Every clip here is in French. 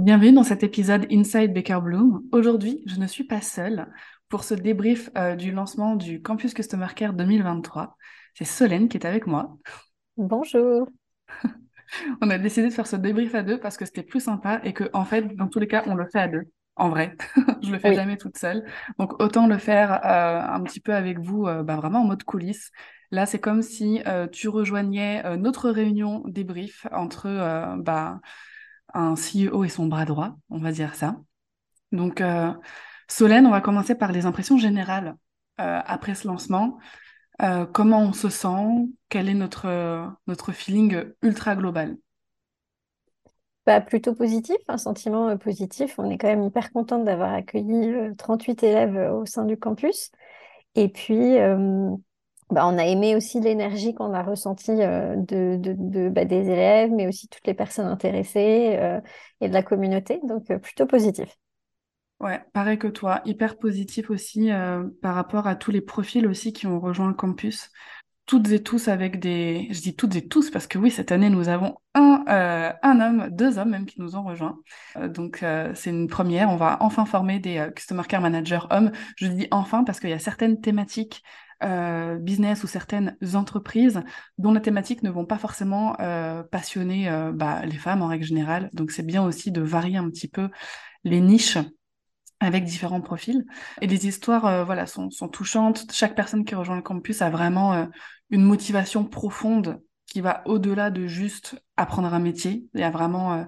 Bienvenue dans cet épisode Inside Baker Bloom. Aujourd'hui, je ne suis pas seule pour ce débrief euh, du lancement du Campus Customer Care 2023. C'est Solène qui est avec moi. Bonjour. on a décidé de faire ce débrief à deux parce que c'était plus sympa et que, en fait, dans tous les cas, on le fait à deux. En vrai, je le fais jamais toute seule. Donc, autant le faire euh, un petit peu avec vous, euh, bah, vraiment en mode coulisses. Là, c'est comme si tu rejoignais notre réunion débrief entre bah, un CEO et son bras droit, on va dire ça. Donc, euh, Solène, on va commencer par les impressions générales euh, après ce lancement. Euh, comment on se sent? Quel est notre, notre feeling ultra global? Bah, Plutôt positif, un sentiment positif. On est quand même hyper contente d'avoir accueilli 38 élèves au sein du campus. Et puis, bah, on a aimé aussi l'énergie qu'on a ressentie euh, bah, des élèves, mais aussi toutes les personnes intéressées euh, et de la communauté. Donc, euh, plutôt positif. Ouais, pareil que toi, hyper positif aussi par rapport à tous les profils aussi qui ont rejoint le campus. Toutes et tous avec des... Je dis toutes et tous parce que oui, cette année, nous avons un, un homme, deux hommes même qui nous ont rejoints. donc, c'est une première. On va enfin former des Customer Care Managers hommes. Je dis enfin parce qu'il y a certaines thématiques euh, business ou certaines entreprises dont les thématiques ne vont pas forcément euh, passionner euh, bah, les femmes en règle générale. Donc c'est bien aussi de varier un petit peu les niches avec différents profils. Et les histoires voilà, sont, sont, touchantes. Chaque personne qui rejoint le campus a vraiment une motivation profonde qui va au-delà de juste apprendre un métier. Il y a vraiment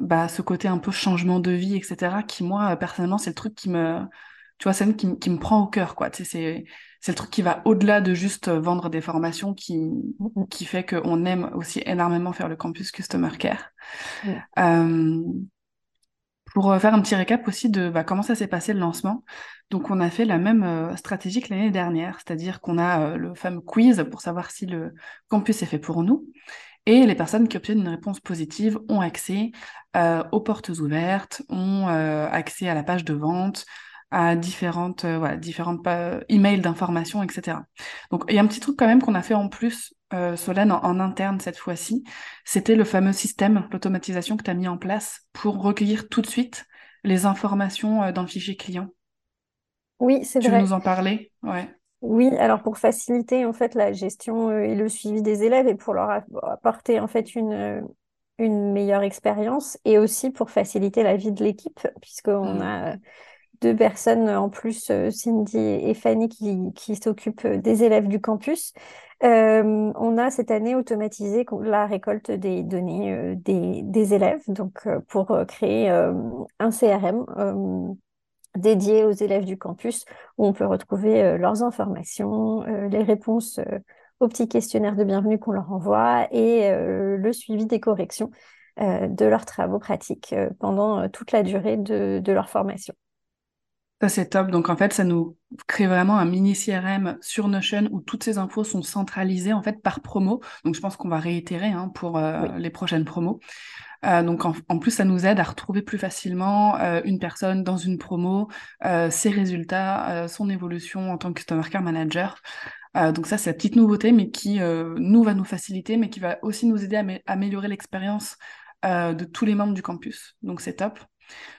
bah, ce côté un peu changement de vie, etc., qui, moi, personnellement, c'est le truc qui me... Tu vois, c'est qui, qui me prend au cœur, quoi. Tu sais, c'est c'est le truc qui va au-delà de juste vendre des formations qui, qui fait qu'on aime aussi énormément faire le campus Customer Care. Euh, pour faire un petit récap aussi de bah, comment ça s'est passé le lancement. Donc on a fait la même euh, stratégie que l'année dernière, c'est-à-dire qu'on a euh, le fameux quiz pour savoir si le campus est fait pour nous. Et les personnes qui obtiennent une réponse positive ont accès aux portes ouvertes, ont accès à la page de vente, à euh, différentes emails d'informations, etc. Donc il y a un petit truc quand même qu'on a fait en plus, euh, Solène, en, interne cette fois-ci, c'était le fameux système d'automatisation que tu as mis en place pour recueillir tout de suite les informations euh, dans le fichier client. Oui, c'est vrai. Tu veux nous en parler Ouais. Oui, alors pour faciliter en fait la gestion et le suivi des élèves et pour leur apporter en fait une, une meilleure expérience et aussi pour faciliter la vie de l'équipe puisqu'on mmh. a deux personnes en plus, euh, Cindy et Fanny, qui, s'occupent des élèves du campus. Euh, on a cette année automatisé la récolte des données euh, des, élèves, donc pour créer un CRM dédié aux élèves du campus, où on peut retrouver leurs informations, les réponses aux petits questionnaires de bienvenue qu'on leur envoie et le suivi des corrections de leurs travaux pratiques pendant toute la durée de leur formation. Ça, c'est top. Donc, en fait, ça nous crée vraiment un mini CRM sur Notion où toutes ces infos sont centralisées, en fait, par promo. Donc, je pense qu'on va réitérer hein, pour euh, les prochaines promos. Euh, donc, en, plus, ça nous aide à retrouver plus facilement euh, une personne dans une promo, ses résultats, son évolution en tant que Customer Care Manager. donc, ça, c'est la petite nouveauté, mais qui, nous, va nous faciliter, mais qui va aussi nous aider à améliorer l'expérience de tous les membres du campus. Donc, c'est top.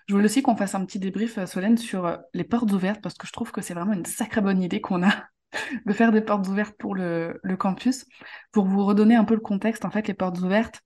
Je voulais aussi qu'on fasse un petit débrief, euh, Solène, sur euh, les portes ouvertes, parce que je trouve que c'est vraiment une sacrée bonne idée qu'on a de faire des portes ouvertes pour le, campus. Pour vous redonner un peu le contexte, en fait, les portes ouvertes,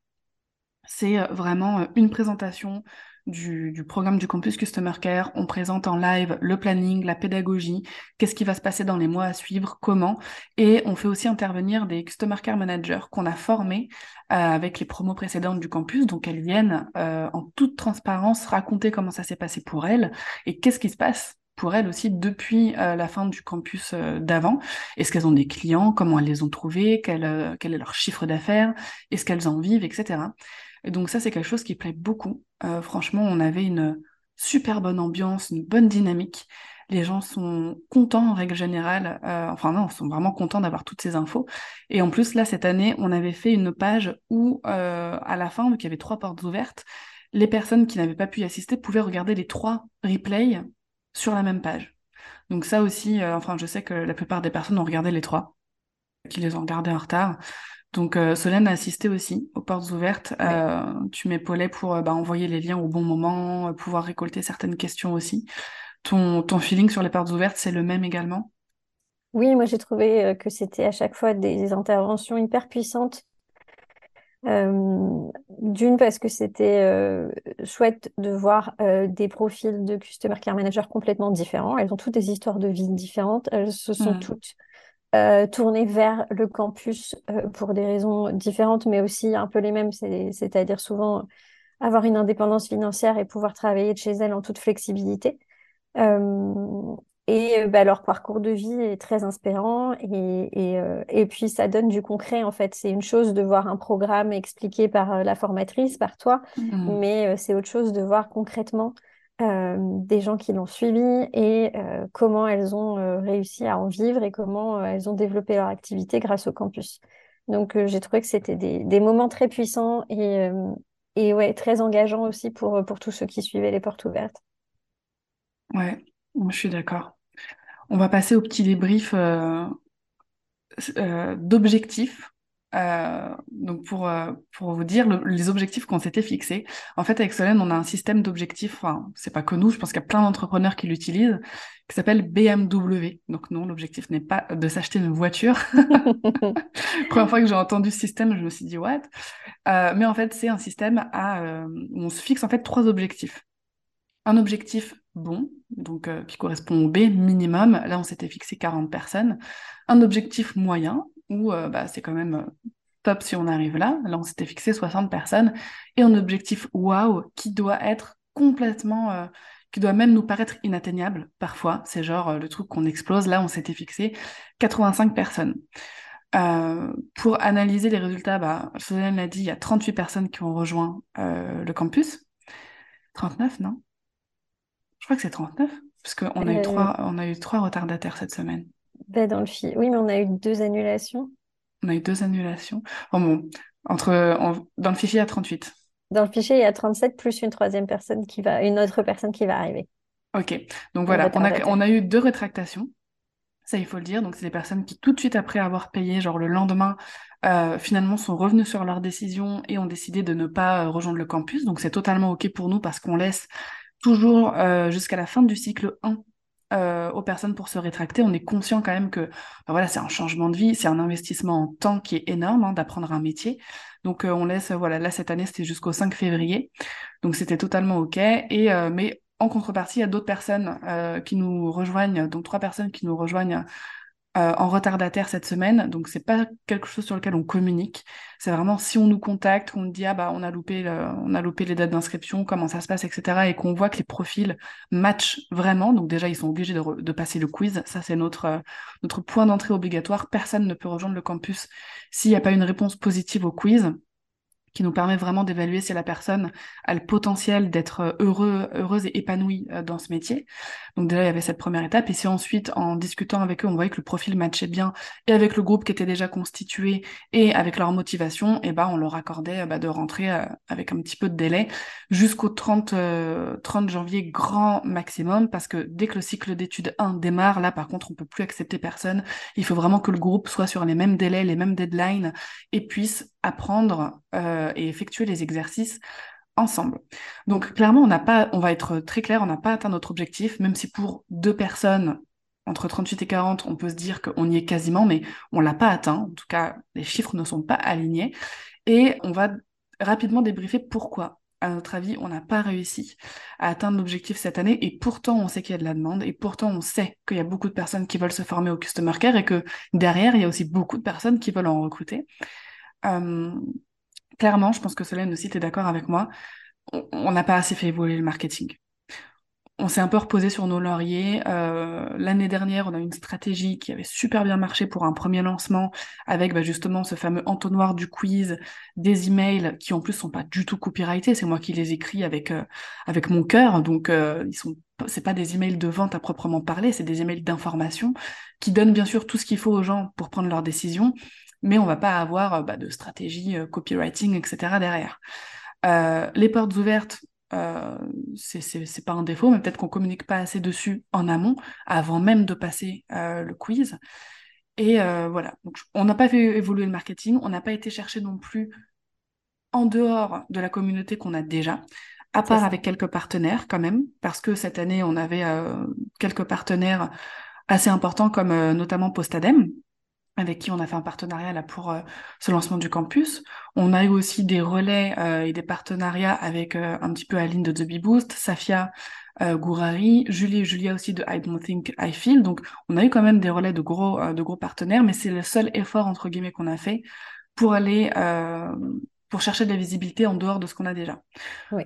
c'est euh, vraiment une présentation du, programme du campus Customer Care. On présente en live le planning, la pédagogie, qu'est-ce qui va se passer dans les mois à suivre, comment. Et on fait aussi intervenir des Customer Care Managers qu'on a formés euh, avec les promos précédentes du campus. Donc elles viennent euh, en toute transparence raconter comment ça s'est passé pour elles et qu'est-ce qui se passe pour elles aussi depuis euh, la fin du campus d'avant. Est-ce qu'elles ont des clients? Comment elles les ont trouvés? Quel, quel est leur chiffre d'affaires? Est-ce qu'elles en vivent? Etc. Et donc ça, c'est quelque chose qui plaît beaucoup franchement, on avait une super bonne ambiance, une bonne dynamique. Les gens sont contents en règle générale, enfin non, sont vraiment contents d'avoir toutes ces infos. Et en plus, là, cette année, on avait fait une page où, à la fin, vu qu'il y avait trois portes ouvertes, les personnes qui n'avaient pas pu y assister pouvaient regarder les trois replays sur la même page. Donc ça aussi, enfin, je sais que la plupart des personnes ont regardé les trois, qui les ont regardés en retard. Donc euh, Solène a assisté aussi aux portes ouvertes. Euh, tu m'épaulais pour euh, bah, envoyer les liens au bon moment, pouvoir récolter certaines questions aussi. Ton, ton feeling sur les portes ouvertes, c'est le même également? Oui, moi j'ai trouvé que c'était à chaque fois des interventions hyper puissantes. D'une parce que c'était chouette de voir des profils de Customer Care Manager complètement différents. Elles ont toutes des histoires de vie différentes. Elles se sont mmh. toutes euh, tourner vers le campus euh, pour des raisons différentes, mais aussi un peu les mêmes, c'est-à-dire souvent avoir une indépendance financière et pouvoir travailler de chez elles en toute flexibilité. Euh, et bah, leur parcours de vie est très inspirant et, et, et, puis ça donne du concret en fait. C'est une chose de voir un programme expliqué par la formatrice, par toi, mmh. mais c'est autre chose de voir concrètement euh, des gens qui l'ont suivi et euh, comment elles ont euh, réussi à en vivre et comment elles ont développé leur activité grâce au campus. Donc j'ai trouvé que c'était des, moments très puissants et, et ouais, très engageants aussi pour, pour tous ceux qui suivaient les portes ouvertes. Ouais, je suis d'accord. On va passer au petit débrief d'objectifs euh, donc pour, euh, pour vous dire les objectifs qu'on s'était fixés. En fait, avec Solène, on a un système d'objectifs, enfin, c'est pas que nous, je pense qu'il y a plein d'entrepreneurs qui l'utilisent, qui s'appelle BMW. Donc non, l'objectif n'est pas de s'acheter une voiture. Première fois que j'ai entendu ce système, je me suis dit, what? Euh, Mais en fait, c'est un système à, où on se fixe en fait trois objectifs. Un objectif bon, donc qui correspond au B minimum. Là, on s'était fixé 40 personnes. Un objectif moyen, où euh, bah, c'est quand même euh, top si on arrive là. Là, on s'était fixé 60 personnes. Et un objectif wow qui doit être complètement, euh, qui doit même nous paraître inatteignable parfois. C'est genre le truc qu'on explose. Là, on s'était fixé 85 personnes. pour analyser les résultats, bah, l'a dit, il y a 38 personnes qui ont rejoint le campus. 39, non? Je crois que c'est 39, parce qu'on a, eu trois, on a eu trois retardataires cette semaine. Bah, dans le Oui, mais on a eu deux annulations. On a eu deux annulations. bon, entre, dans le fichier, il y a 38. Dans le fichier, il y a 37 plus une troisième personne qui va, une autre personne qui va arriver. Ok, donc voilà, on a, on a eu deux rétractations. Ça, il faut le dire. Donc, c'est des personnes qui, tout de suite après avoir payé, genre le lendemain, euh, finalement, sont revenus sur leur décision et ont décidé de ne pas euh, rejoindre le campus. Donc, c'est totalement OK pour nous parce qu'on laisse toujours euh, jusqu'à la fin du cycle 1 euh, aux personnes pour se rétracter. On est conscient quand même que voilà, c'est un changement de vie, c'est un investissement en temps qui est énorme hein, d'apprendre un métier. Donc euh, on laisse, voilà, là cette année c'était jusqu'au 5 février, donc c'était totalement ok. Et euh, mais en contrepartie, il y a d'autres personnes qui nous rejoignent, donc trois personnes qui nous rejoignent euh, en retardataire cette semaine, donc c'est pas quelque chose sur lequel on communique. C'est vraiment si on nous contacte, qu'on dit ah bah on a loupé on a loupé les dates d'inscription, comment ça se passe, etc. Et qu'on voit que les profils matchent vraiment. Donc déjà ils sont obligés de, passer le quiz. Ça c'est notre notre point d'entrée obligatoire. Personne ne peut rejoindre le campus s'il n'y a pas une réponse positive au quiz qui nous permet vraiment d'évaluer si la personne a le potentiel d'être euh, heureux, heureuse et épanouie euh, dans ce métier. Donc déjà, il y avait cette première étape. Et si ensuite, en discutant avec eux, on voyait que le profil matchait bien et avec le groupe qui était déjà constitué et avec leur motivation, et eh ben, on leur accordait bah, de rentrer euh, avec un petit peu de délai jusqu'au 30, 30 janvier grand maximum parce que dès que le cycle d'études 1 démarre, là, par contre, on peut plus accepter personne. Il faut vraiment que le groupe soit sur les mêmes délais, les mêmes deadlines et puisse apprendre euh, et effectuer les exercices ensemble. Donc clairement, on n'a pas, on va être très clair, on n'a pas atteint notre objectif, même si pour deux personnes entre 38 et 40, on peut se dire qu'on y est quasiment, mais on l'a pas atteint. En tout cas, les chiffres ne sont pas alignés. Et on va rapidement débriefer pourquoi. À notre avis, on n'a pas réussi à atteindre l'objectif cette année et pourtant on sait qu'il y a de la demande et pourtant on sait qu'il y a beaucoup de personnes qui veulent se former au Customer Care et que derrière, il y a aussi beaucoup de personnes qui veulent en recruter. Euh, clairement, je pense que Solène aussi, tu es d'accord avec moi, on n'a pas assez fait évoluer le marketing. on s'est un peu reposé sur nos lauriers. Euh, L'année dernière, on a une stratégie qui avait super bien marché pour un premier lancement, avec bah, justement ce fameux entonnoir du quiz, des emails qui en plus sont pas du tout copyrightés. C'est moi qui les écris avec euh, avec mon cœur, donc euh, ils sont pas des emails de vente à proprement parler, c'est des emails d'information qui donnent bien sûr tout ce qu'il faut aux gens pour prendre leurs décisions, mais on va pas avoir euh, bah, de stratégie copywriting, etc. derrière. les portes ouvertes, euh, c'est pas un défaut, mais peut-être qu'on communique pas assez dessus en amont, avant même de passer euh, le quiz. Et euh, voilà, Donc, on n'a pas fait évoluer le marketing, on n'a pas été chercher non plus en dehors de la communauté qu'on a déjà, à part avec quelques partenaires quand même, parce que cette année, on avait euh, quelques partenaires assez importants, comme notamment Postadem, avec qui on a fait un partenariat là pour euh, ce lancement du campus. On a eu aussi des relais euh, et des partenariats avec euh, un petit peu Aline de The Bee Boost, Safia Gourari, Julie et Julia aussi de I Don't Think I Feel. Donc on a eu quand même des relais de gros de gros partenaires, mais c'est le seul effort entre guillemets qu'on a fait pour aller pour chercher de la visibilité en dehors de ce qu'on a déjà. Oui.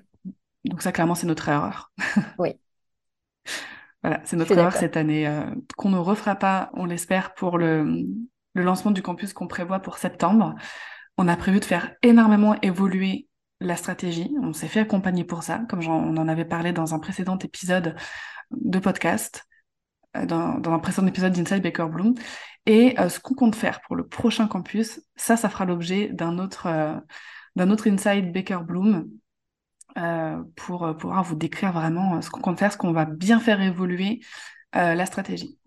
Donc ça clairement c'est notre erreur. Oui. voilà, c'est notre erreur cette année qu'on ne refera pas, on l'espère pour le le lancement du campus qu'on prévoit pour septembre. On a prévu de faire énormément évoluer la stratégie. On s'est fait accompagner pour ça, comme on en avait parlé dans un précédent épisode de podcast, euh, dans, un précédent épisode d'Inside Baker Bloom. Et euh, ce qu'on compte faire pour le prochain campus, ça, ça fera l'objet d'un autre, euh, d'un autre Inside Baker Bloom pour pouvoir vous décrire vraiment ce qu'on compte faire, ce qu'on va bien faire évoluer la stratégie.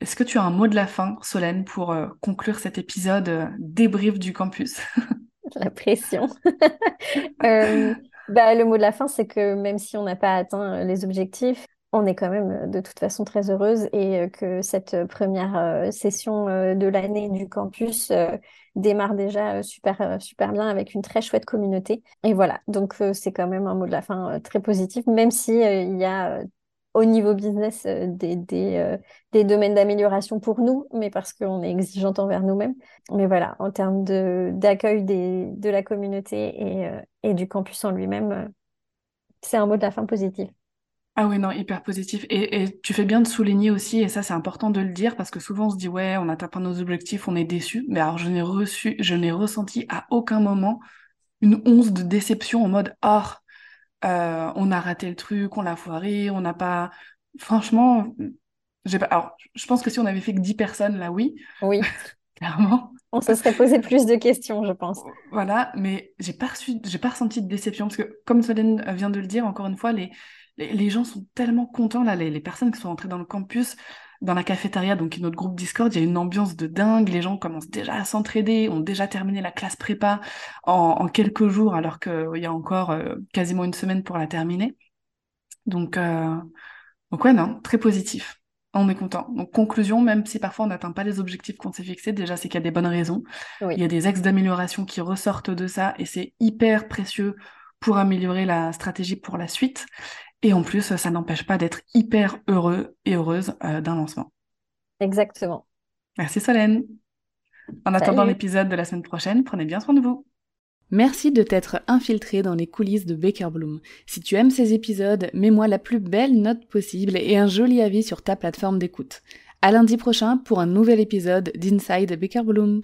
Est-ce que tu as un mot de la fin, Solène, pour euh, conclure cet épisode euh, débrief du campus? La pression. Euh, bah, le mot de la fin, c'est que même si on n'a pas atteint les objectifs, on est quand même de toute façon très heureuse et que cette première session de l'année du campus démarre déjà super, super bien avec une très chouette communauté. Et voilà, donc c'est quand même un mot de la fin très positif, même si il y a au niveau business euh, des, euh, des domaines d'amélioration pour nous, mais parce qu'on est exigeante envers nous-mêmes. Mais voilà, en termes d'accueil de la communauté et, euh, et, du campus en lui-même, c'est un mot de la fin positif. Ah oui, non, hyper positif. Et, tu fais bien de souligner aussi, et ça c'est important de le dire, parce que souvent on se dit, ouais, on atteint pas nos objectifs, on est déçu. Mais alors je n'ai reçu, je n'ai ressenti à aucun moment une once de déception en mode, oh, euh, on a raté le truc, on l'a foiré, on n'a pas. Franchement, j'ai pas. Alors, je pense que si on avait fait que 10 personnes, là, oui. Oui. Clairement. On se serait posé plus de questions, je pense. Voilà, mais j'ai pas reçu, j'ai pas ressenti de déception parce que, comme Solène vient de le dire, encore une fois, les, les, gens sont tellement contents, là, les, les personnes qui sont entrées dans le campus, dans la cafétéria, donc notre groupe Discord, il y a une ambiance de dingue. Les gens commencent déjà à s'entraider, ont déjà terminé la classe prépa en, quelques jours, alors qu'il y a encore euh, quasiment une semaine pour la terminer. Donc, euh... donc ouais, non, très positif. On est content. Donc conclusion, même si parfois on n'atteint pas les objectifs qu'on s'est fixés, déjà c'est qu'il y a des bonnes raisons. Il y a des axes d'amélioration qui ressortent de ça et c'est hyper précieux pour améliorer la stratégie pour la suite. Et en plus, ça n'empêche pas d'être hyper heureux et heureuse euh, d'un lancement. Exactement. Merci Solène. En attendant l'épisode de la semaine prochaine, prenez bien soin de vous. Merci de t'être infiltré dans les coulisses de Baker Bloom. Si tu aimes ces épisodes, mets-moi la plus belle note possible et un joli avis sur ta plateforme d'écoute. À lundi prochain pour un nouvel épisode d'Inside Baker Bloom.